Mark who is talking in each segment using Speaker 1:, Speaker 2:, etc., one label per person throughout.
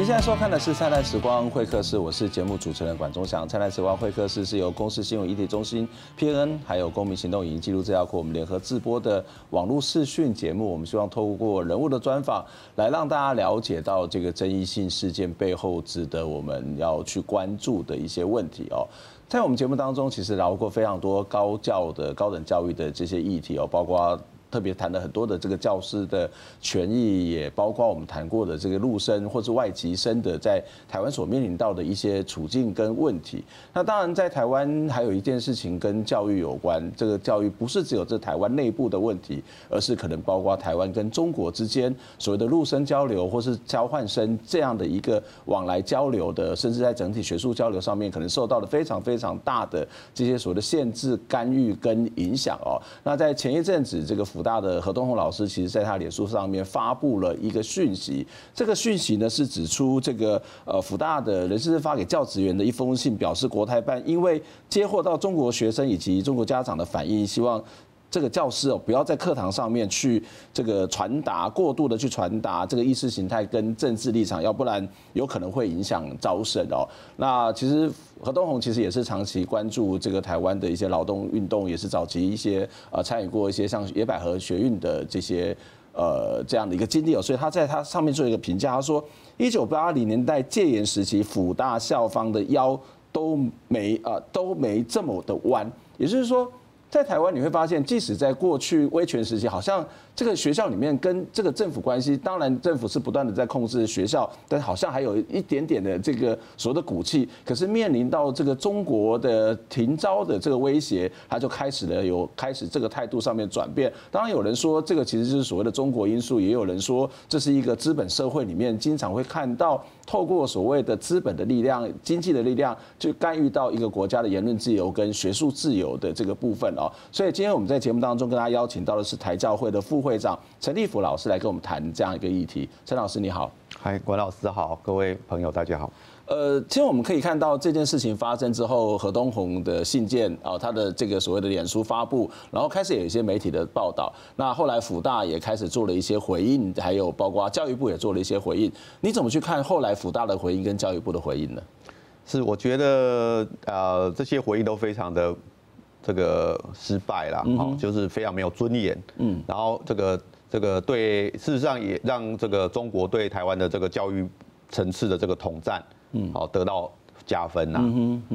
Speaker 1: 您现在收看的是《灿烂时光会客室》，我是节目主持人管中祥。《灿烂时光会客室》是由公司新闻议题中心、PN 还有公民行动影音记录资料库我们联合制播的网络视讯节目。我们希望透过人物的专访，来让大家了解到这个争议性事件背后值得我们要去关注的一些问题哦。在我们节目当中，其实聊过非常多高教的高等教育的这些议题哦，包括。特别谈了很多的这个教师的权益，也包括我们谈过的这个陆生或是外籍生的在台湾所面临到的一些处境跟问题。那当然，在台湾还有一件事情跟教育有关，这个教育不是只有这台湾内部的问题，而是可能包括台湾跟中国之间所谓的陆生交流或是交换生这样的一个往来交流的，甚至在整体学术交流上面，可能受到了非常非常大的这些所谓的限制、干预跟影响哦。那在前一阵子，这个大的何东红老师，其实在他脸书上面发布了一个讯息。这个讯息呢是指出，这个呃辅大的人事发给教职员的一封信，表示国台办因为接获到中国学生以及中国家长的反应，希望。这个教师哦，不要在课堂上面去这个传达过度的去传达这个意识形态跟政治立场，要不然有可能会影响招生哦。那其实何东红其实也是长期关注这个台湾的一些劳动运动，也是早期一些呃参与过一些像野百合学运的这些呃这样的一个经历哦。所以他在他上面做一个评价，他说一九八零年代戒严时期，辅大校方的腰都没啊都没这么的弯，也就是说。在台湾你会发现，即使在过去威权时期，好像这个学校里面跟这个政府关系，当然政府是不断的在控制学校，但好像还有一点点的这个所谓的骨气。可是面临到这个中国的停招的这个威胁，他就开始了有开始这个态度上面转变。当然有人说这个其实就是所谓的中国因素，也有人说这是一个资本社会里面经常会看到。透过所谓的资本的力量、经济的力量，去干预到一个国家的言论自由跟学术自由的这个部分哦。所以今天我们在节目当中跟大家邀请到的是台教会的副会长陈立甫老师来跟我们谈这样一个议题。陈老师你好，
Speaker 2: 嗨，管老师好，各位朋友大家好。
Speaker 1: 呃，其实我们可以看到这件事情发生之后，何东红的信件啊，他的这个所谓的脸书发布，然后开始有一些媒体的报道。那后来辅大也开始做了一些回应，还有包括教育部也做了一些回应。你怎么去看后来辅大的回应跟教育部的回应呢？
Speaker 2: 是，我觉得呃这些回应都非常的这个失败了，哦，就是非常没有尊严。嗯，然后这个这个对，事实上也让这个中国对台湾的这个教育层次的这个统战。嗯，好，得到加分呐，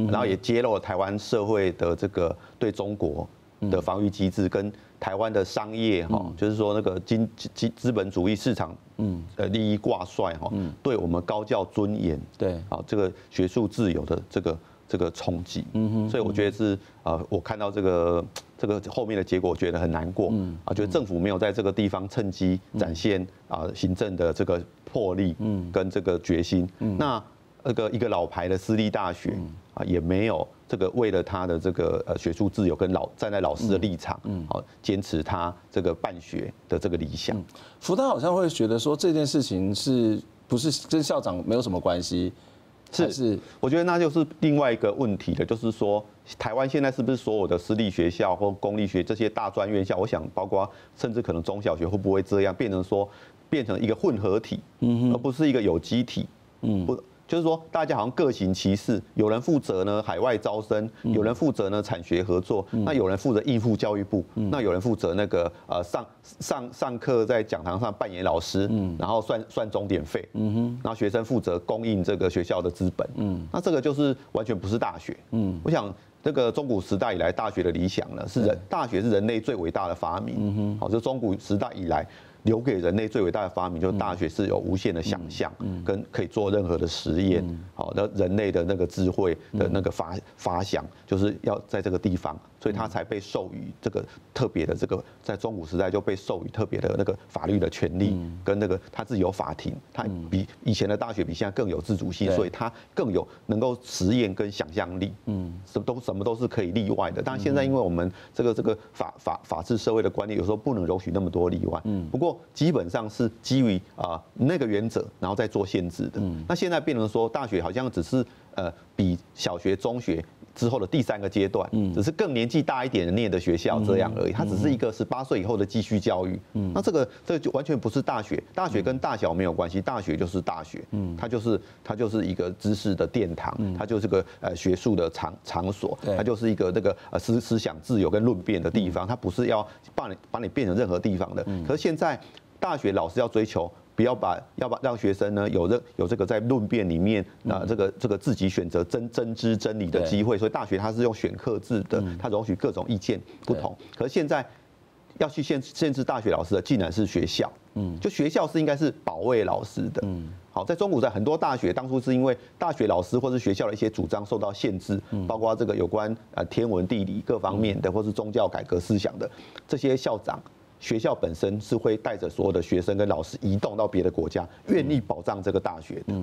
Speaker 2: 然后也揭露了台湾社会的这个对中国的防御机制，跟台湾的商业哈，就是说那个经经资本主义市场，嗯，呃利益挂帅哈，对我们高教尊严，对，好这个学术自由的这个这个冲击，嗯哼，所以我觉得是呃，我看到这个这个后面的结果，我觉得很难过，嗯，啊，觉得政府没有在这个地方趁机展现啊行政的这个魄力，嗯，跟这个决心，嗯，那。这个一个老牌的私立大学啊，也没有这个为了他的这个呃学术自由跟老站在老师的立场，嗯，好坚持他这个办学的这个理想。
Speaker 1: 福大好像会觉得说这件事情是不是跟校长没有什么关系？
Speaker 2: 是是，我觉得那就是另外一个问题了，就是说台湾现在是不是所有的私立学校或公立学这些大专院校，我想包括甚至可能中小学会不会这样变成说变成一个混合体，嗯，而不是一个有机体，嗯，不。就是说，大家好像各行其事，有人负责呢海外招生，有人负责呢产学合作，那有人负责应付教育部，那有人负责那个呃上上上课在讲堂上扮演老师，然后算算钟点费，然后学生负责供应这个学校的资本，那这个就是完全不是大学。我想这个中古时代以来大学的理想呢，是人大学是人类最伟大的发明，好，就中古时代以来。留给人类最伟大的发明，就是大学是有无限的想象，跟可以做任何的实验。好，那人类的那个智慧的那个发发想，就是要在这个地方，所以他才被授予这个特别的这个，在中古时代就被授予特别的那个法律的权利，跟那个他自己有法庭，他比以前的大学比现在更有自主性，所以他更有能够实验跟想象力。嗯，什么都什么都是可以例外的。但现在因为我们这个这个法法法治社会的观念，有时候不能容许那么多例外。嗯，不过。基本上是基于啊那个原则，然后再做限制的。那现在变成说，大学好像只是呃比小学、中学之后的第三个阶段，只是更年纪大一点的念的学校这样而已。它只是一个十八岁以后的继续教育。那这个这个就完全不是大学，大学跟大小没有关系，大学就是大学，它就是它就是一个知识的殿堂，它就是个呃学术的场场所，它就是一个那个呃思思想自由跟论辩的地方，它不是要把你把你变成任何地方的。可是现在大学老师要追求。不要把要把让学生呢有这有这个在论辩里面啊这个这个自己选择真真知真理的机会，所以大学它是用选课制的，它容许各种意见不同。可是现在要去限限制大学老师的，竟然是学校，嗯，就学校是应该是保卫老师的，嗯，好，在中古在很多大学当初是因为大学老师或是学校的一些主张受到限制，包括这个有关呃天文地理各方面的，或是宗教改革思想的这些校长。学校本身是会带着所有的学生跟老师移动到别的国家，愿意保障这个大学的。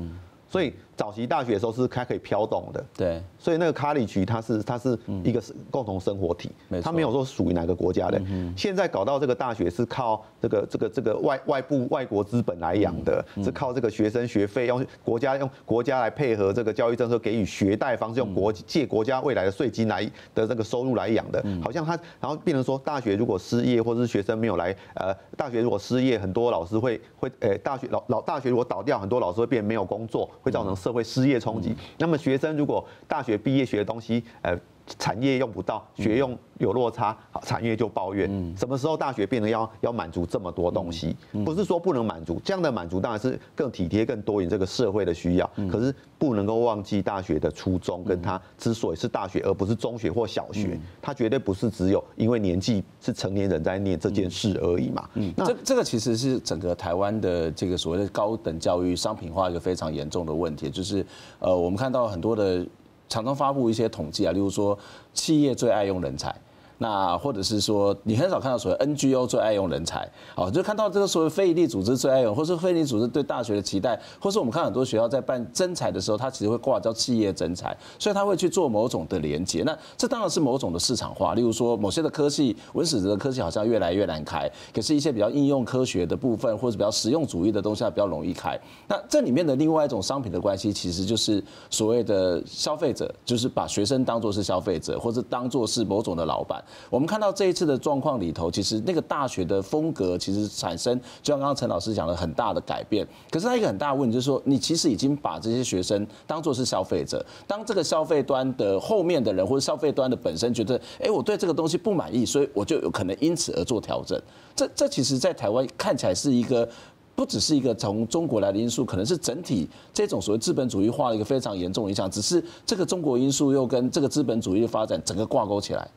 Speaker 2: 所以早期大学的时候是它可以飘动的，
Speaker 1: 对。
Speaker 2: 所以那个 college 它是它是一个共同生活体，它没有说属于哪个国家的。现在搞到这个大学是靠这个这个这个外外部外国资本来养的，是靠这个学生学费用国家用国家来配合这个教育政策给予学贷方式，用国借国家未来的税金来的这个收入来养的。好像他然后变成说大学如果失业或者是学生没有来，呃，大学如果失业，很多老师会会呃大学老老大学如果倒掉，很多老师会变没有工作。会造成社会失业冲击。那么学生如果大学毕业学的东西，呃，产业用不到，学用有落差，产业就抱怨。什么时候大学变得要要满足这么多东西？不是说不能满足，这样的满足当然是更体贴、更多元这个社会的需要。可是不能够忘记大学的初衷，跟他之所以是大学而不是中学或小学，他绝对不是只有因为年纪是成年人在念这件事而已嘛。
Speaker 1: 嗯，这这个其实是整个台湾的这个所谓的高等教育商品化一个非常严重的问题，就是呃，我们看到很多的。常常发布一些统计啊，例如说企业最爱用人才。那或者是说，你很少看到所谓 NGO 最爱用人才，哦，就看到这个所谓非营利组织最爱用，或是非营利组织对大学的期待，或是我们看很多学校在办征才的时候，它其实会挂叫企业征才，所以他会去做某种的连接。那这当然是某种的市场化，例如说某些的科系，文史哲的科系好像越来越难开，可是一些比较应用科学的部分，或者比较实用主义的东西，它比较容易开。那这里面的另外一种商品的关系，其实就是所谓的消费者，就是把学生当作是消费者，或者当作是某种的老板。我们看到这一次的状况里头，其实那个大学的风格其实产生，就像刚刚陈老师讲的很大的改变。可是它一个很大的问题就是说，你其实已经把这些学生当作是消费者。当这个消费端的后面的人，或者消费端的本身觉得，哎，我对这个东西不满意，所以我就有可能因此而做调整。这这其实，在台湾看起来是一个，不只是一个从中国来的因素，可能是整体这种所谓资本主义化的一个非常严重影响。只是这个中国因素又跟这个资本主义的发展整个挂钩起来。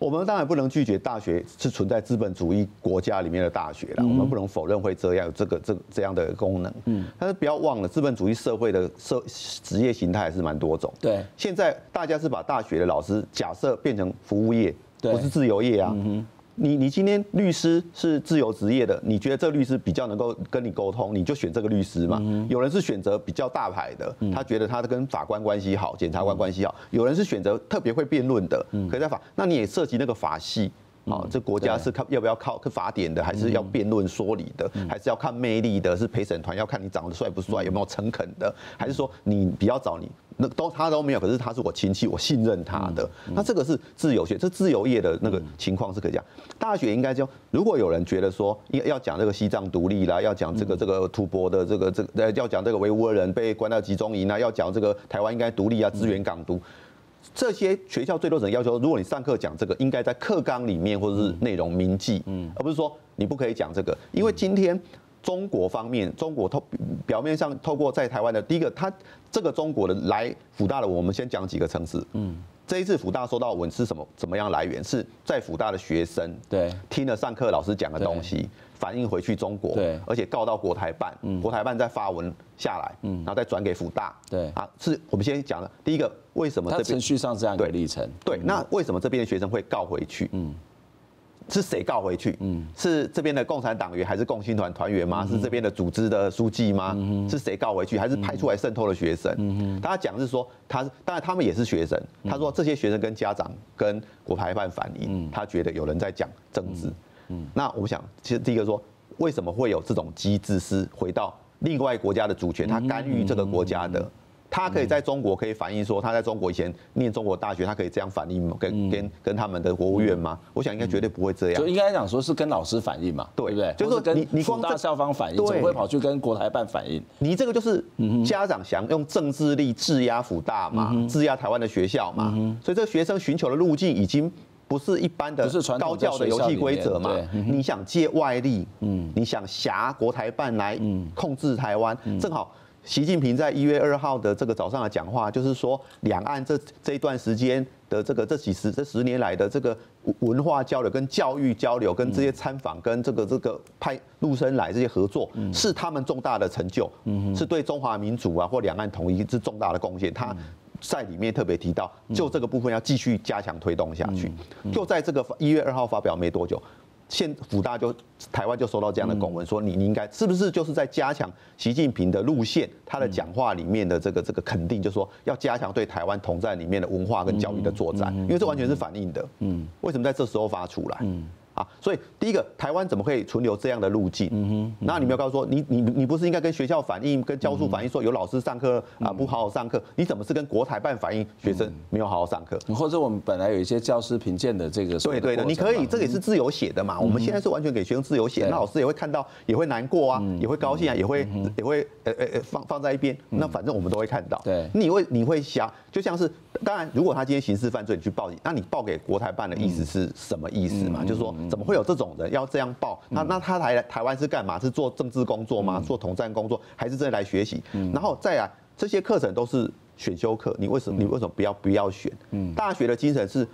Speaker 2: 对。我们当然不能拒绝大学是存在资本主义国家里面的大学了，我们不能否认会这样有这个这这样的功能。嗯，但是不要忘了，资本主义社会的社职业形态还是蛮多种。
Speaker 1: 对，
Speaker 2: 现在大家是把大学的老师假设变成服务业，不是自由业啊。你你今天律师是自由职业的，你觉得这个律师比较能够跟你沟通，你就选这个律师嘛。有人是选择比较大牌的，他觉得他跟法官关系好，检察官关系好。有人是选择特别会辩论的，可以在法，那你也涉及那个法系。啊，这国家是靠要不要靠法典的，还是要辩论说理的，还是要看魅力的？是陪审团要看你长得帅不帅，有没有诚恳的？还是说你比较早你那都他都没有，可是他是我亲戚，我信任他的。那这个是自由学，这自由业的那个情况是可以讲。大学应该就如果有人觉得说要要讲这个西藏独立啦，要讲这个这个吐蕃的这个这个要讲这个维吾尔人被关到集中营啊，要讲这个台湾应该独立啊，支援港独。这些学校最多只能要求，如果你上课讲这个，应该在课纲里面或者是内容铭记，嗯，而不是说你不可以讲这个。因为今天中国方面，中国透表面上透过在台湾的第一个，他这个中国的来辅大的，我们先讲几个城市，嗯，这一次辅大收到文是什么？怎么样来源？是在辅大的学生对听了上课老师讲的东西。反映回去中国，对，而且告到国台办，嗯，国台办再发文下来，嗯，然后再转给福大，对，啊，是我们先讲的第一个，为什么这
Speaker 1: 程序上这样一个历程？
Speaker 2: 对，那为什么这边的学生会告回去？嗯，是谁告回去？嗯，是这边的共产党员还是共青团团员吗？是这边的组织的书记吗？是谁告回去？还是派出来渗透的学生？嗯，大家讲是说他，当然他们也是学生。他说这些学生跟家长跟国台办反映，他觉得有人在讲政治。嗯，那我想，其实第一个说，为什么会有这种机制是回到另外国家的主权，他干预这个国家的？他可以在中国可以反映说他在中国以前念中国大学，他可以这样反映跟跟跟他们的国务院吗？我想应该绝对不会这样。
Speaker 1: 就应该讲说是跟老师反映嘛，对不对？
Speaker 2: 就是说你你光
Speaker 1: 大校方反映，怎么会跑去跟国台办反映？
Speaker 2: 你这个就是家长想用政治力制压辅大嘛，制压台湾的学校嘛，所以这个学生寻求的路径已经不是一般的高教的游戏规则嘛。你想借外力，嗯，你想挟国台办来控制台湾，正好。习近平在一月二号的这个早上的讲话，就是说，两岸这这一段时间的这个这几十这十年来的这个文化交流、跟教育交流、跟这些参访、跟这个这个派陆生来这些合作，是他们重大的成就，是对中华民族啊或两岸统一是重大的贡献。他在里面特别提到，就这个部分要继续加强推动下去。就在这个一月二号发表没多久。现府大就台湾就收到这样的公文，说你你应该是不是就是在加强习近平的路线，他的讲话里面的这个这个肯定，就是说要加强对台湾统战里面的文化跟教育的作战，因为这完全是反映的。嗯，为什么在这时候发出来？嗯。啊，所以第一个，台湾怎么可以存留这样的路径？嗯哼，那你没有告诉说，你你你不是应该跟学校反映、跟教务反映，说有老师上课啊不好好上课？你怎么是跟国台办反映学生没有好好上课？
Speaker 1: 或者我们本来有一些教师评鉴的这个，
Speaker 2: 对对的，你可以，这个也是自由写的嘛。我们现在是完全给学生自由写，那老师也会看到，也会难过啊，也会高兴啊，也会也会呃呃呃放放在一边。那反正我们都会看到。对，你会你会想，就像是当然，如果他今天刑事犯罪，你去报警，那你报给国台办的意思是什么意思嘛？就是说，怎么会有这种人？要这样报，那那他来台湾是干嘛？是做政治工作吗？做统战工作，还是这来学习？然后再来，这些课程都是选修课，你为什么你为什么不要不要选？大学的精神是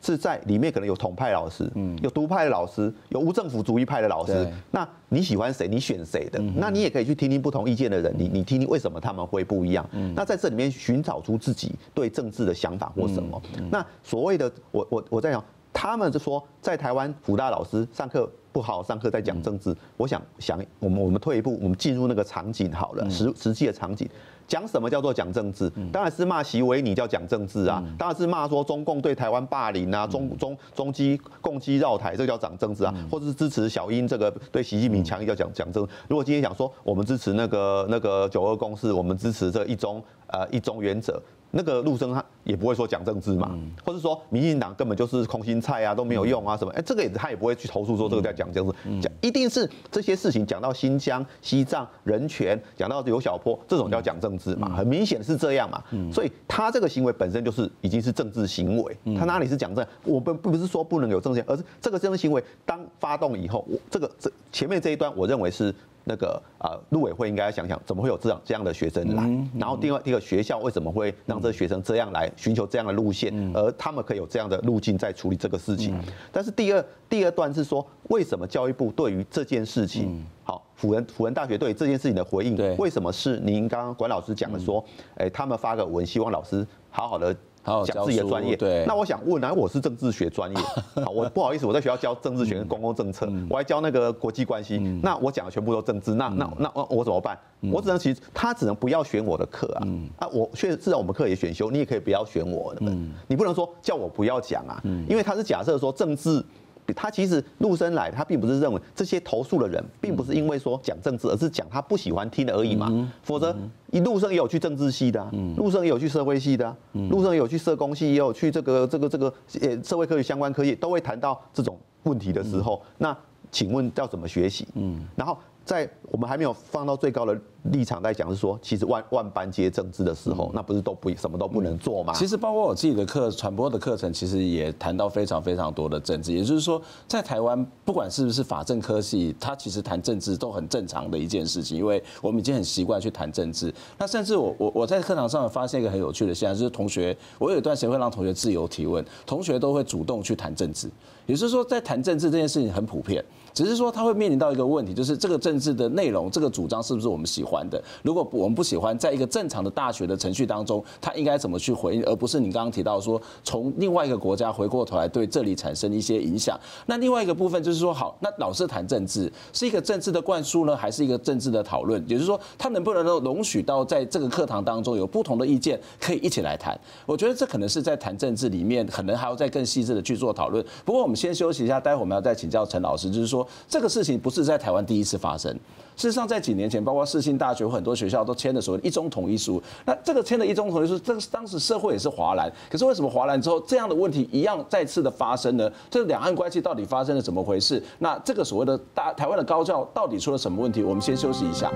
Speaker 2: 是在里面可能有统派老师，有独派的老师，有无政府主义派的老师。那你喜欢谁？你选谁的？那你也可以去听听不同意见的人，你你听听为什么他们会不一样？那在这里面寻找出自己对政治的想法或什么？那所谓的我我我在讲。他们就说，在台湾福大老师上课不好好上课，在讲政治。我想想，我们我们退一步，我们进入那个场景好了，实实际的场景，讲什么叫做讲政治？当然是骂席维尼叫讲政治啊，当然是骂说中共对台湾霸凌啊，中中中基共机绕台，这个叫讲政治啊，或者是支持小英这个对习近平强硬叫讲讲政治。如果今天讲说我们支持那个那个九二共识，我们支持这一中呃一中原则。那个陆生他也不会说讲政治嘛，或者说民进党根本就是空心菜啊，都没有用啊什么，哎，这个也他也不会去投诉说这个在讲政治，讲一定是这些事情讲到新疆、西藏人权，讲到刘小波这种叫讲政治嘛，很明显是这样嘛，所以他这个行为本身就是已经是政治行为，他哪里是讲政？我不不是说不能有政治，而是这个政治行为当发动以后，我这个这前面这一段我认为是。那个啊，陆委会应该想想，怎么会有这样这样的学生来？然后另外一个学校为什么会让这个学生这样来寻求这样的路线？而他们可以有这样的路径在处理这个事情。但是第二第二段是说，为什么教育部对于这件事情，好，辅仁辅仁大学对于这件事情的回应，为什么是您刚刚管老师讲的说，哎，他们发个文，希望老师好好的。讲自己的专业，对。那我想问，啊我是政治学专业，好，我不好意思，我在学校教政治学跟公共政策，我还教那个国际关系，那我讲的全部都政治，那那那我我怎么办？我只能其实他只能不要选我的课啊，啊，我确实至少我们课也选修，你也可以不要选我的，你不能说叫我不要讲啊，因为他是假设说政治。他其实陆生来，他并不是认为这些投诉的人，并不是因为说讲政治，而是讲他不喜欢听而已嘛。否则，一陆生也有去政治系的，陆生也有去社会系的，陆生也有去社工系，也有去这个这个这个呃社会科学相关科系，都会谈到这种问题的时候，那请问要怎么学习？嗯，然后。在我们还没有放到最高的立场在讲，是说，其实万万般皆政治的时候，那不是都不什么都不能做吗？
Speaker 1: 其实包括我自己的课传播的课程，其实也谈到非常非常多的政治。也就是说，在台湾，不管是不是法政科系，它其实谈政治都很正常的一件事情，因为我们已经很习惯去谈政治。那甚至我我我在课堂上发现一个很有趣的现象，就是同学，我有一段时间会让同学自由提问，同学都会主动去谈政治。也就是说，在谈政治这件事情很普遍。只是说他会面临到一个问题，就是这个政治的内容，这个主张是不是我们喜欢的？如果我们不喜欢，在一个正常的大学的程序当中，他应该怎么去回应，而不是你刚刚提到说从另外一个国家回过头来对这里产生一些影响。那另外一个部分就是说，好，那老师谈政治是一个政治的灌输呢，还是一个政治的讨论？也就是说，他能不能够容许到在这个课堂当中有不同的意见可以一起来谈？我觉得这可能是在谈政治里面，可能还要再更细致的去做讨论。不过我们先休息一下，待会我们要再请教陈老师，就是。说，这个事情不是在台湾第一次发生。事实上，在几年前，包括世新大学很多学校都签了所谓的一中统一书。那这个签的一中统一书，这个当时社会也是华南。可是为什么华南之后，这样的问题一样再次的发生呢？这两岸关系到底发生了怎么回事？那这个所谓的大台湾的高教到底出了什么问题？我们先休息一下。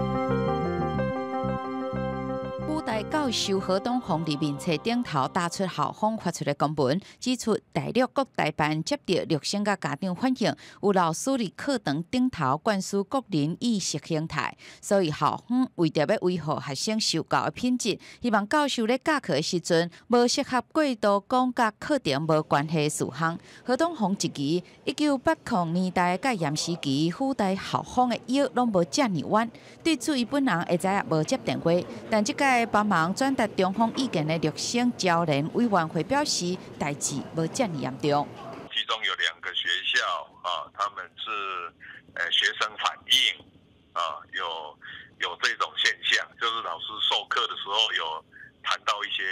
Speaker 3: 在教授何东红伫面册顶头打出校方发出的公文，指出大陆各大班接到陆生甲家长反映，有老师伫课堂顶头灌输个人意识形态，所以校方为着要维护学生受教的品质，希望教授咧教课的时阵无适合过度讲甲课程无关系的事项。何东红一期一九八零年代甲严时期附带校方的约拢无遮尔晚，对此伊本人会知影无接电话，但即个帮忙转达中方意见的陆生教联委员会表示，代志无这么严重。
Speaker 4: 其中有两个学校啊，他们是呃学生反映啊，有有这种现象，就是老师授课的时候有谈到一些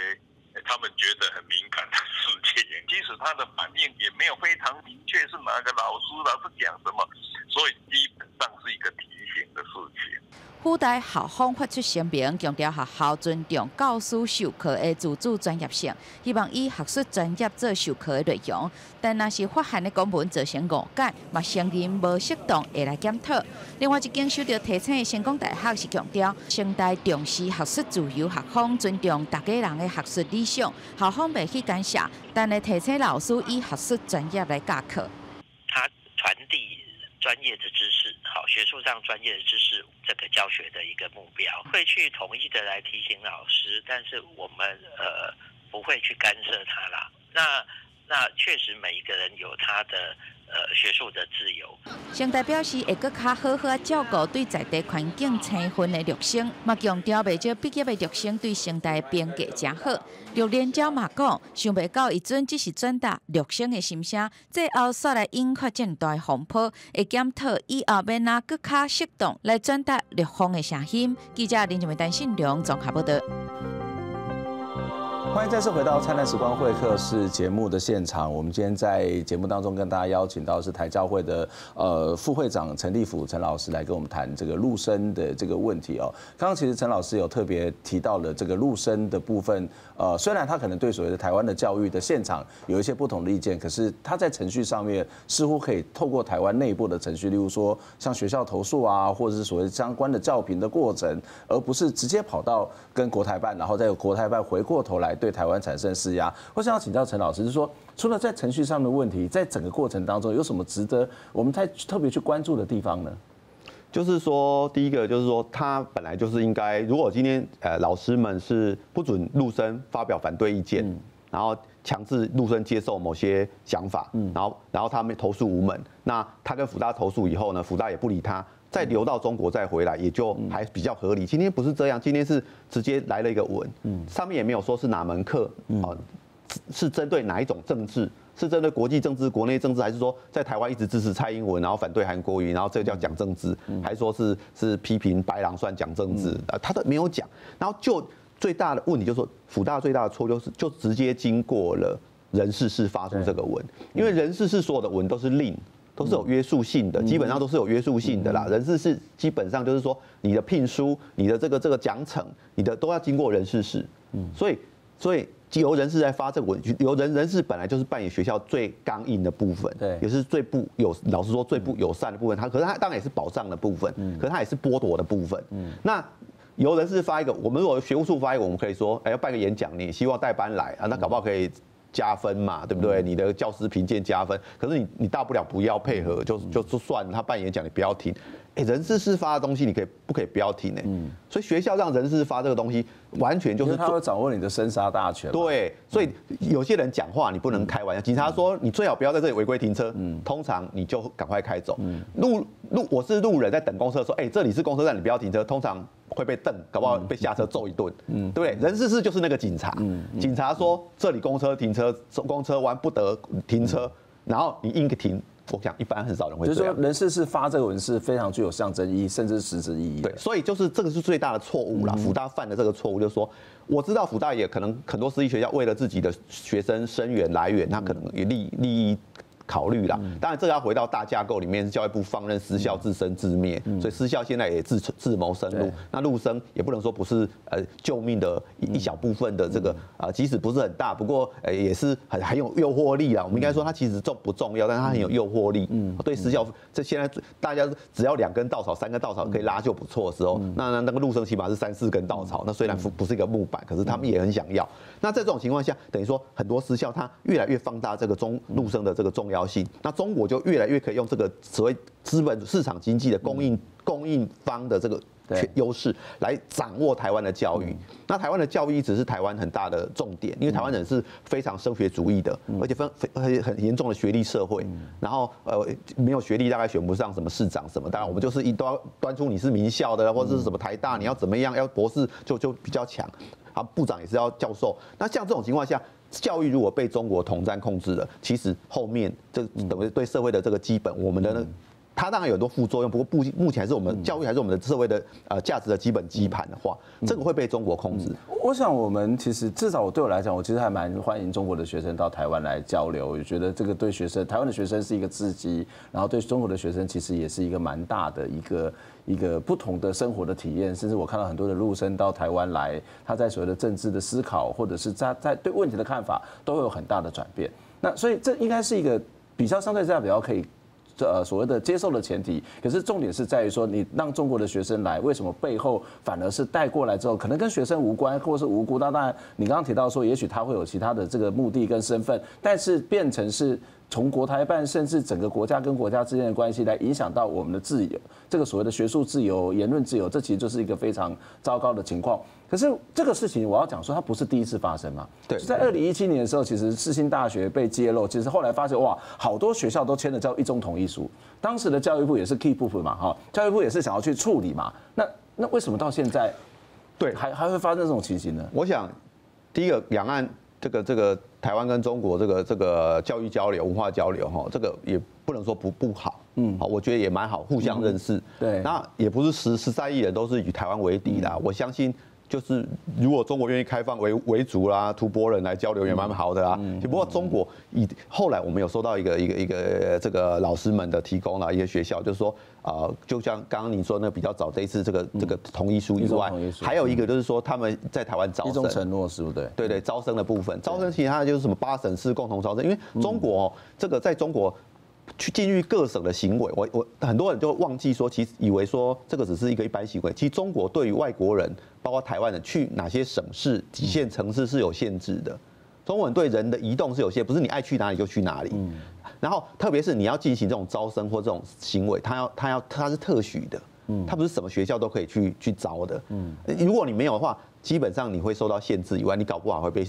Speaker 4: 他们觉得很敏感的事情，即使他的反应也没有非常明确是哪个老师，老师讲什么，所以基本上是一个提醒的事情。
Speaker 3: 附带校方发出声明，强调学校尊重教师授课的自主专业性，希望以学术专业做授课的内容。但若是发函的公文造成误解，嘛承认无适当会来检讨。另外一间受到提醒的成功大学是强调，成大重视学术自由，学方尊重大家人的学术理想，校方未去干涉，但系提醒老师以学术专业来教
Speaker 5: 课。专业的知识，好，学术上专业的知识，这个教学的一个目标，会去统一的来提醒老师，但是我们呃不会去干涉他啦。那那确实每一个人有他的。呃，学术的自由。
Speaker 3: 成大表示会搁较好好照顾对在地环境青训的绿生，嘛强调未少毕业的绿生对成大的评价真好。陆连招嘛讲，想未到一阵只是转达绿生的心声，最后煞来引发这么大风波，会检讨以后要哪搁较适当来转达绿方的声音。记者林俊梅、陈信良综合报道。
Speaker 1: 欢迎再次回到《灿烂时光会客室》节目的现场。我们今天在节目当中跟大家邀请到是台教会的呃副会长陈立甫陈老师来跟我们谈这个陆生的这个问题哦。刚刚其实陈老师有特别提到了这个陆生的部分。呃，虽然他可能对所谓的台湾的教育的现场有一些不同的意见，可是他在程序上面似乎可以透过台湾内部的程序，例如说像学校投诉啊，或者是所谓相关的教评的过程，而不是直接跑到跟国台办，然后再由国台办回过头来对台湾产生施压。我想要请教陈老师，就是说除了在程序上的问题，在整个过程当中有什么值得我们太特别去关注的地方呢？
Speaker 2: 就是说，第一个就是说，他本来就是应该，如果今天呃老师们是不准陆生发表反对意见，然后强制陆生接受某些想法，嗯然后然后他们投诉无门，那他跟辅大投诉以后呢，辅大也不理他，再流到中国再回来，也就还比较合理。今天不是这样，今天是直接来了一个文，上面也没有说是哪门课，啊，是针对哪一种政治。是针对国际政治、国内政治，还是说在台湾一直支持蔡英文，然后反对韩国瑜，然后这个叫讲政治，还是说是是批评白狼算讲政治？啊，他都没有讲。然后就最大的问题就是说，辅大最大的错就是就直接经过了人事室发出这个文，因为人事室所有的文都是令，都是有约束性的，基本上都是有约束性的啦。人事是基本上就是说，你的聘书、你的这个这个奖惩、你的都要经过人事室。嗯所以所以。由人事在发这个文，由人人事本来就是扮演学校最刚硬的部分，对，也是最不友，老实说最不友善的部分。他可是他当然也是保障的部分，嗯，可是他也是剥夺的部分，嗯。那由人事发一个，我们如果学务处发一个，我们可以说，哎，要办个演讲，你希望代班来啊，那搞不好可以加分嘛，对不对？你的教师评鉴加分，可是你你大不了不要配合，就就就算他办演讲，你不要听。哎，人事室发的东西，你可以不可以不要听呢？嗯，所以学校让人事发这个东西，完全就是
Speaker 1: 他会掌握你的生杀大权。
Speaker 2: 对，所以有些人讲话你不能开玩笑。警察说你最好不要在这里违规停车，嗯，通常你就赶快开走。嗯，路路我是路人在等公车，说哎这里是公车站，你不要停车，通常会被瞪，搞不好被下车揍一顿。嗯，对，人事室就是那个警察。嗯，警察说这里公车停车，公车弯不得停车，然后你硬停。我想一般很少人会。
Speaker 1: 就是说，人事是发这个文是非常具有象征意义，甚至实质意义。
Speaker 2: 对，所以就是这个是最大的错误啦。福大犯的这个错误，就是说，我知道福大也可能很多私立学校为了自己的学生生源来源，他可能也利利益考虑啦。当然，这个要回到大架构里面，是教育部放任私校自生自灭，所以私校现在也自自谋生路。那陆生也不能说不是呃救命的一一小部分的这个啊，即使不是很大，不过呃也是很很有诱惑力啦。我们应该说它其实重不重要，但是它很有诱惑力。嗯，对私校这现在大家只要两根稻草、三根稻草可以拉就不错的时候，那那那个陆生起码是三四根稻草。那虽然不不是一个木板，可是他们也很想要。那在这种情况下，等于说很多私校它越来越放大这个中陆生的这个重要性，那中国就越来越可以用这个所谓资本市场经济的供应供应方的这个优势来掌握台湾的教育。那台湾的教育一直是台湾很大的重点，因为台湾人是非常升学主义的，而且分很很严重的学历社会。然后呃没有学历大概选不上什么市长什么，当然我们就是一端端出你是名校的或者是什么台大，你要怎么样要博士就就比较强。啊，部长也是要教授。那像这种情况下，教育如果被中国统战控制了，其实后面这等于对社会的这个基本，我们的那。它当然有很多副作用，不过不目前还是我们教育还是我们的社会的呃价值的基本基盘的话，这个会被中国控制。
Speaker 1: 我想我们其实至少我对我来讲，我其实还蛮欢迎中国的学生到台湾来交流，我觉得这个对学生台湾的学生是一个刺激，然后对中国的学生其实也是一个蛮大的一个一个不同的生活的体验。甚至我看到很多的陆生到台湾来，他在所谓的政治的思考或者是在在对问题的看法都会有很大的转变。那所以这应该是一个比较相对这样比较可以。这呃所谓的接受的前提，可是重点是在于说，你让中国的学生来，为什么背后反而是带过来之后，可能跟学生无关，或是无辜？当然，你刚刚提到说，也许他会有其他的这个目的跟身份，但是变成是。从国台办，甚至整个国家跟国家之间的关系，来影响到我们的自由，这个所谓的学术自由、言论自由，这其实就是一个非常糟糕的情况。可是这个事情，我要讲说，它不是第一次发生嘛。对，就在二零一七年的时候，其实世新大学被揭露，其实后来发现，哇，好多学校都签了叫一中同意书。当时的教育部也是 keep up 嘛，哈，教育部也是想要去处理嘛。那那为什么到现在，对，还还会发生这种情形呢？
Speaker 2: 我想，第一个两岸。这个这个台湾跟中国这个这个教育交流、文化交流哈，这个也不能说不不好，嗯，好，我觉得也蛮好，互相认识。对，那也不是十十三亿人都是以台湾为敌的，我相信。就是如果中国愿意开放维维族啦、吐蕃人来交流也蛮好的啊。只不过中国以后来我们有收到一个一个一个这个老师们的提供了一些学校，就是说啊，就像刚刚你说那个比较早这一次这个这个同意书以外，还有一个就是说他们在台湾招生，
Speaker 1: 承诺是不对？
Speaker 2: 对对，招生的部分，招生其他的就是什么八省市共同招生，因为中国这个在中国。去进入各省的行为，我我很多人就忘记说，其实以为说这个只是一个一般行为。其实中国对于外国人，包括台湾人去哪些省市、几线城市是有限制的。中国人对人的移动是有限，不是你爱去哪里就去哪里。嗯然后特别是你要进行这种招生或这种行为，他要他要他是特许的，嗯他不是什么学校都可以去去招的。嗯如果你没有的话。基本上你会受到限制以外，你搞不好会被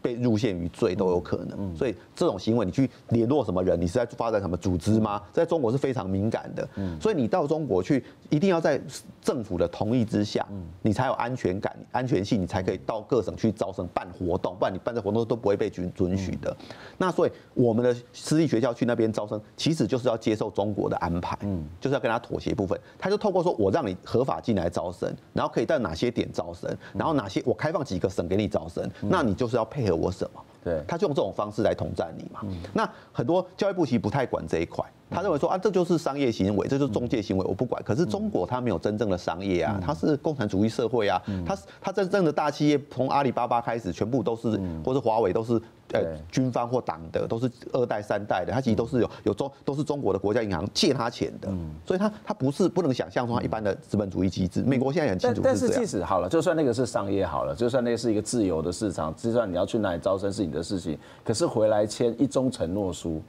Speaker 2: 被入陷于罪都有可能。所以这种行为，你去联络什么人，你是在发展什么组织吗？在中国是非常敏感的。所以你到中国去，一定要在政府的同意之下，你才有安全感、安全性，你才可以到各省去招生办活动，不然你办这活动都不会被准准许的。那所以我们的私立学校去那边招生，其实就是要接受中国的安排，就是要跟他妥协部分。他就透过说我让你合法进来招生，然后可以在哪些点招生，然后。哪些我开放几个省给你招生，那你就是要配合我什么？对，他就用这种方式来统战你嘛。那很多教育部其实不太管这一块，他认为说啊，这就是商业行为，这就是中介行为，我不管。可是中国它没有真正的商业啊，它是共产主义社会啊，它它真正的大企业从阿里巴巴开始，全部都是或是华为都是。呃，军方或党的都是二代三代的，他其实都是有有中都是中国的国家银行借他钱的，所以他他不是不能想象说他一般的资本主义机制。美国现在很清楚是这样。但是即使好了，就算那个是商业好了，就算那个是一个自由的市场，就算你要去哪里招生是你的事情，可是回来签一中承诺书。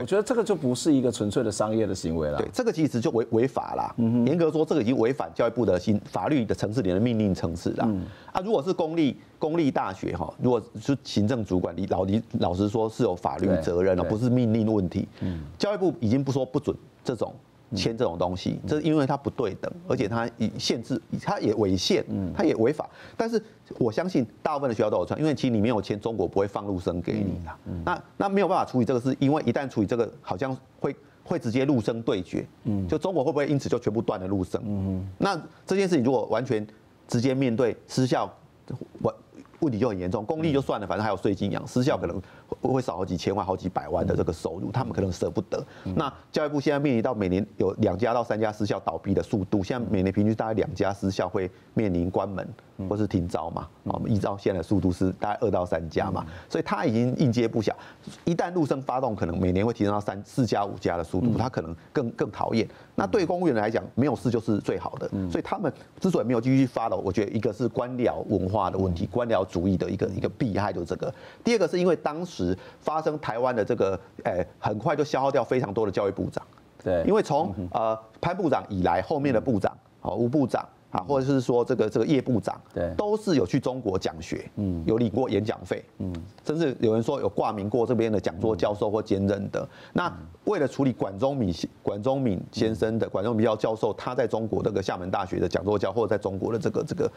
Speaker 2: 我觉得这个就不是一个纯粹的商业的行为了。对，这个其实就违违法了。严格说，这个已经违反教育部的新法律的层次里的命令层次了。啊，如果是公立公立大学哈，如果是行政主管，你老你老实说是有法律责任了，不是命令问题。嗯教育部已经不说不准这种。签这种东西，这是因为它不对等，而且它以限制，它也违宪，它也违法。但是我相信大部分的学校都有穿，因为其实你没有签，中国不会放陆生给你的。那那没有办法处理这个事，因为一旦处理这个，好像会会直接陆生对决。嗯，就中国会不会因此就全部断了陆生？嗯，那这件事情如果完全直接面对失效，我问题就很严重。公立就算了，反正还有税金养，失效可能会少好几千万、好几百万的这个收入，他们可能舍不得。那教育部现在面临到每年有两家到三家私校倒闭的速度，现在每年平均大概两家私校会面临关门或是停招嘛。我们依照现在的速度是大概二到三家嘛，所以他已经应接不暇。一旦陆生发动，可能每年会提升到三四家、五家的速度，他可能更更讨厌。那对公务员来讲，没有事就是最好的。所以他们之所以没有继续发动，我觉得一个是官僚文化的问题，官僚主义的一个一个弊害就是这个。第二个是因为当时发生台湾的这个，诶，很快就消耗掉非常多的教育部长。
Speaker 1: 对，
Speaker 2: 因为从呃潘部长以来，后面的部长，哦吴部长。啊，或者是说这个这个叶部长，对，都是有去中国讲学，嗯，有领过演讲费，嗯，甚至有人说有挂名过这边的讲座教授或兼任的。那为了处理管中敏管中敏先生的管中闵教教授，他在中国这个厦门大学的讲座教，或者在中国的这个这个。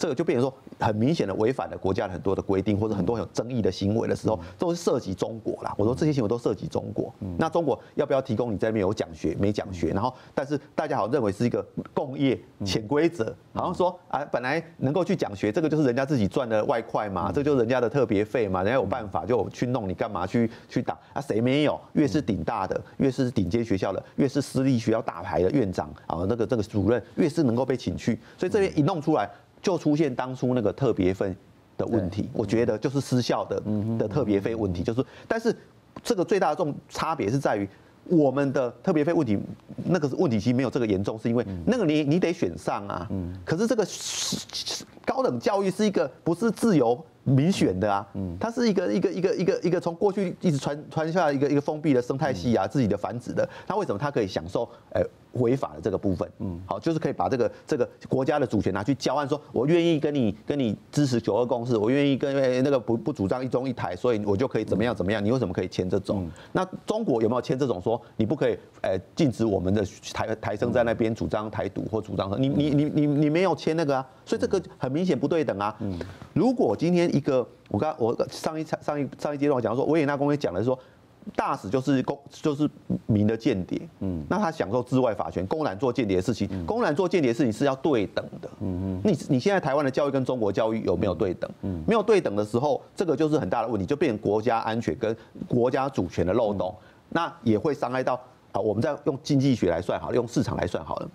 Speaker 2: 这个就变成说很明显的违反了国家的很多的规定，或者很多很有争议的行为的时候，都是涉及中国啦。我说这些行为都涉及中国，那中国要不要提供你这边有讲学没讲学？然后，但是大家好像认为是一个共业潜规则，好像说啊，本来能够去讲学，这个就是人家自己赚的外快嘛，这就是人家的特别费嘛，人家有办法就去弄，你干嘛去去打啊？谁没有？越是顶大的，越是顶尖学校的，越是私立学校大牌的院长啊，那个这个主任越是能够被请去，所以这边一弄出来。就出现当初那个特别费的问题，我觉得就是失效的的特别费问题，就是，但是这个最大的这种差别是在于我们的特别费问题，那个问题其实没有这个严重，是因为那个你你得选上啊，可是这个高等教育是一个不是自由民选的啊，它是一个一个一个一个一个从过去一直传传下来一个一个封闭的生态系啊，自己的繁殖的，它为什么它可以享受哎？违法的这个部分，嗯，好，就是可以把这个这个国家的主权拿去交换，说我愿意跟你跟你支持九二共识，我愿意跟那个不不主张一中一台，所以我就可以怎么样怎么样？你为什么可以签这种？那中国有没有签这种说你不可以？哎，禁止我们的台台生在那边主张台独或主张你你你你你没有签那个啊？所以这个很明显不对等啊。如果今天一个我刚我上一场上一上一阶段我讲说维也纳公约讲的是说。大使就是公就是民的间谍，嗯，那他享受治外法权，公然做间谍的事情，公然做间谍的事情是要对等的，嗯嗯，你你现在台湾的教育跟中国教育有没有对等？嗯，没有对等的时候，这个就是很大的问题，就变成国家安全跟国家主权的漏洞，那也会伤害到啊。我们再用经济学来算好了，用市场来算好了，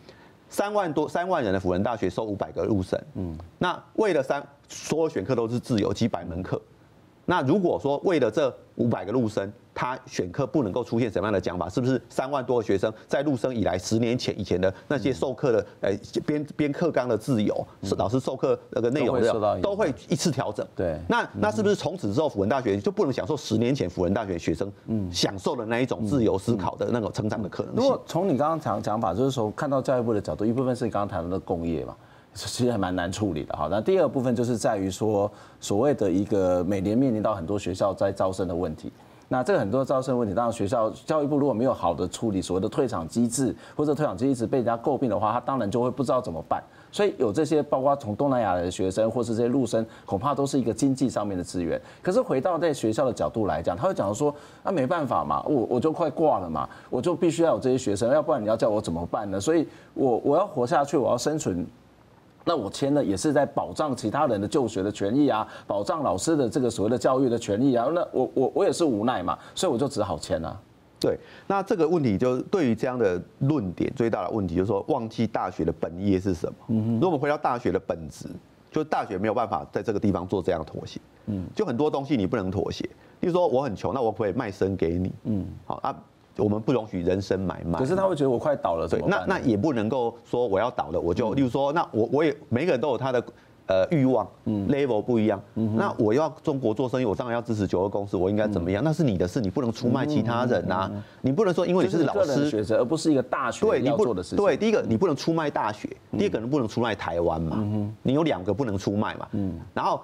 Speaker 2: 三万多三万人的辅仁大学收五百个入生，嗯，那为了三所有选课都是自由几百门课，那如果说为了这五百个入生，他选课不能够出现什么样的讲法？是不是三万多个学生在入生以来十年前以前的那些授课的呃编编课纲的自由，是老师授课那个内容的都会一次调整？对，那那是不是从此之后辅仁大学就不能享受十年前辅仁大学学生嗯享受的那一种自由思考的那种成长的可能性？
Speaker 1: 如果从你刚刚讲讲法，就是说看到教育部的角度，一部分是你刚刚谈到的工业嘛，其实还蛮难处理的哈。那第二部分就是在于说所谓的一个每年面临到很多学校在招生的问题。那这个很多招生问题，当然学校教育部如果没有好的处理所谓的退场机制，或者退场机制被人家诟病的话，他当然就会不知道怎么办。所以有这些包括从东南亚来的学生，或是这些陆生，恐怕都是一个经济上面的资源。可是回到在学校的角度来讲，他会讲说，那没办法嘛，我我就快挂了嘛，我就必须要有这些学生，要不然你要叫我怎么办呢？所以我我要活下去，我要生存。那我签了也是在保障其他人的就学的权益啊，保障老师的这个所谓的教育的权益啊。那我我我也是无奈嘛，所以我就只好签了。
Speaker 2: 对，那这个问题就对于这样的论点最大的问题就是说，忘记大学的本业是什么？嗯。如果我们回到大学的本质，就是大学没有办法在这个地方做这样妥协。嗯。就很多东西你不能妥协，比如说我很穷，那我不可以卖身给你？嗯。好啊。我们不容许人身买卖。
Speaker 1: 可是他会觉得我快倒了，对，
Speaker 2: 那那也不能够说我要倒了，我就，例如说，那我我也每个人都有他的呃欲望，嗯，level 不一样，嗯，那我要中国做生意，我当然要支持九二公司，我应该怎么样？那是你的事，你不能出卖其他人呐，你不能说因为你是老师
Speaker 1: 学者，而不是一个大学对你要做的事情。
Speaker 2: 对，第一个你不能出卖大学，第二个你不能出卖台湾嘛，你有两个不能出卖嘛，嗯，然后。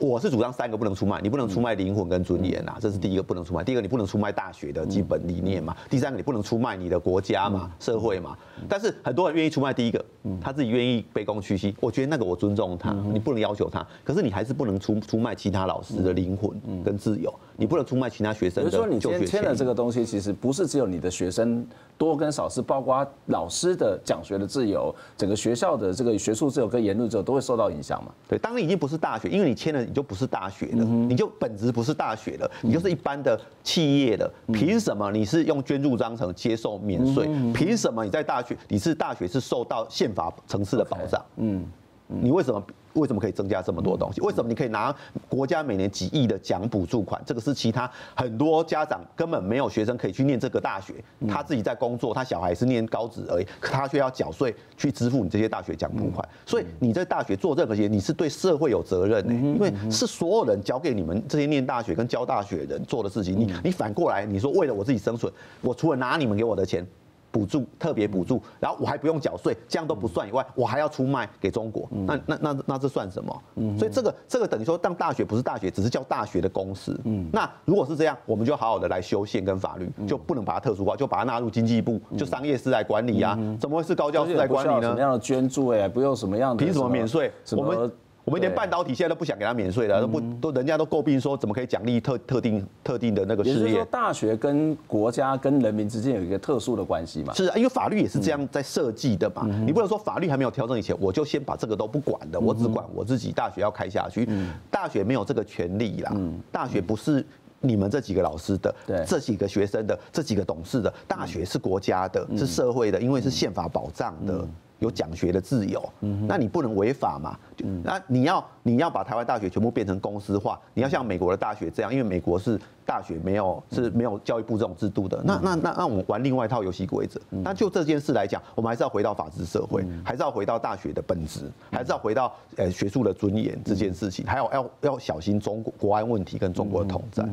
Speaker 2: 我是主张三个不能出卖，你不能出卖灵魂跟尊严呐，这是第一个不能出卖。第二个你不能出卖大学的基本理念嘛。第三个你不能出卖你的国家嘛、社会嘛。但是很多人愿意出卖第一个，他自己愿意卑躬屈膝，我觉得那个我尊重他，你不能要求他。可是你还是不能出出卖其他老师的灵魂跟自由，你不能出卖其他学生的就学权。
Speaker 1: 所以说你签签了这个东西，其实不是只有你的学生多跟少，是包括老师的讲学的自由，整个学校的这个学术自由跟言论自由都会受到影响嘛。
Speaker 2: 对，当然已经不是大学，因为你签了。你就不是大学了，你就本质不是大学了，你就是一般的企业了。凭什么你是用捐助章程接受免税？凭什么你在大学你是大学是受到宪法层次的保障？嗯，你为什么？为什么可以增加这么多东西？为什么你可以拿国家每年几亿的奖补助款？这个是其他很多家长根本没有学生可以去念这个大学，他自己在工作，他小孩是念高职而已，可他却要缴税去支付你这些大学奖补款。所以你在大学做任何事，你是对社会有责任的，因为是所有人交给你们这些念大学跟教大学的人做的事情。你你反过来，你说为了我自己生存，我除了拿你们给我的钱。补助特别补助，然后我还不用缴税，这样都不算以外，我还要出卖给中国，那那那那这算什么？所以这个这个等于说，当大学不是大学，只是叫大学的公司。那如果是这样，我们就好好的来修宪跟法律，就不能把它特殊化，就把它纳入经济部，就商业司来管理啊？怎么会是高教司来管理呢？
Speaker 1: 什么样的捐助哎，不用什么样的？
Speaker 2: 凭什么免税？我们。我们连半导体现在都不想给他免税了，都不都人家都诟病说，怎么可以奖励特特定特定的那个事业？也就是说，
Speaker 1: 大学跟国家跟人民之间有一个特殊的关系嘛？
Speaker 2: 是啊，因为法律也是这样在设计的嘛。你不能说法律还没有调整以前，我就先把这个都不管的，我只管我自己大学要开下去。大学没有这个权利啦，大学不是你们这几个老师的，这几个学生的，这几个董事的，大学是国家的，是社会的，因为是宪法保障的。有讲学的自由，那你不能违法嘛？那你要你要把台湾大学全部变成公司化，你要像美国的大学这样，因为美国是大学没有是没有教育部这种制度的。那那那那我们玩另外一套游戏规则。那就这件事来讲，我们还是要回到法治社会，还是要回到大学的本质，还是要回到呃学术的尊严这件事情，还有要要小心中国国安问题跟中国的统战。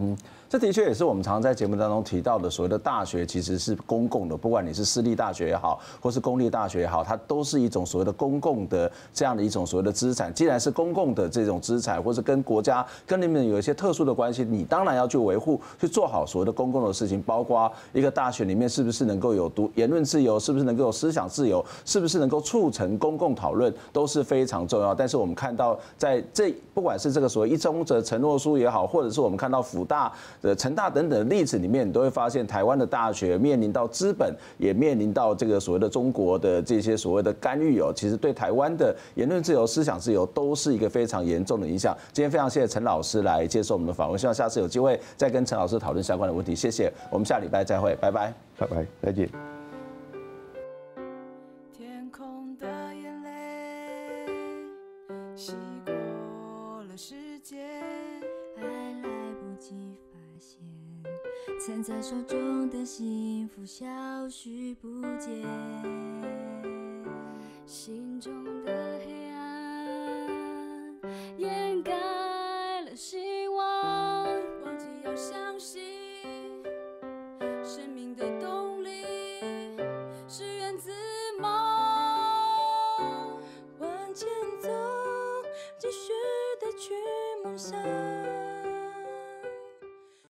Speaker 1: 这的确也是我们常常在节目当中提到的，所谓的大学其实是公共的，不管你是私立大学也好，或是公立大学也好，它都是一种所谓的公共的这样的一种所谓的资产。既然是公共的这种资产，或者跟国家跟你们有一些特殊的关系，你当然要去维护，去做好所谓的公共的事情，包括一个大学里面是不是能够有读言论自由，是不是能够有思想自由，是不是能够促成公共讨论，都是非常重要。但是我们看到在这不管是这个所谓一中则承诺书也好，或者是我们看到辅大。的成大等等的例子里面，你都会发现台湾的大学面临到资本，也面临到这个所谓的中国的这些所谓的干预哦，其实对台湾的言论自由、思想自由都是一个非常严重的影响。今天非常谢谢陈老师来接受我们的访问，希望下次有机会再跟陈老师讨论相关的问题。谢谢，我们下礼拜再会，拜拜，
Speaker 2: 拜拜，再见。
Speaker 6: 天空的眼泪洗过了世界。攒在手中的幸福消失不见，心中。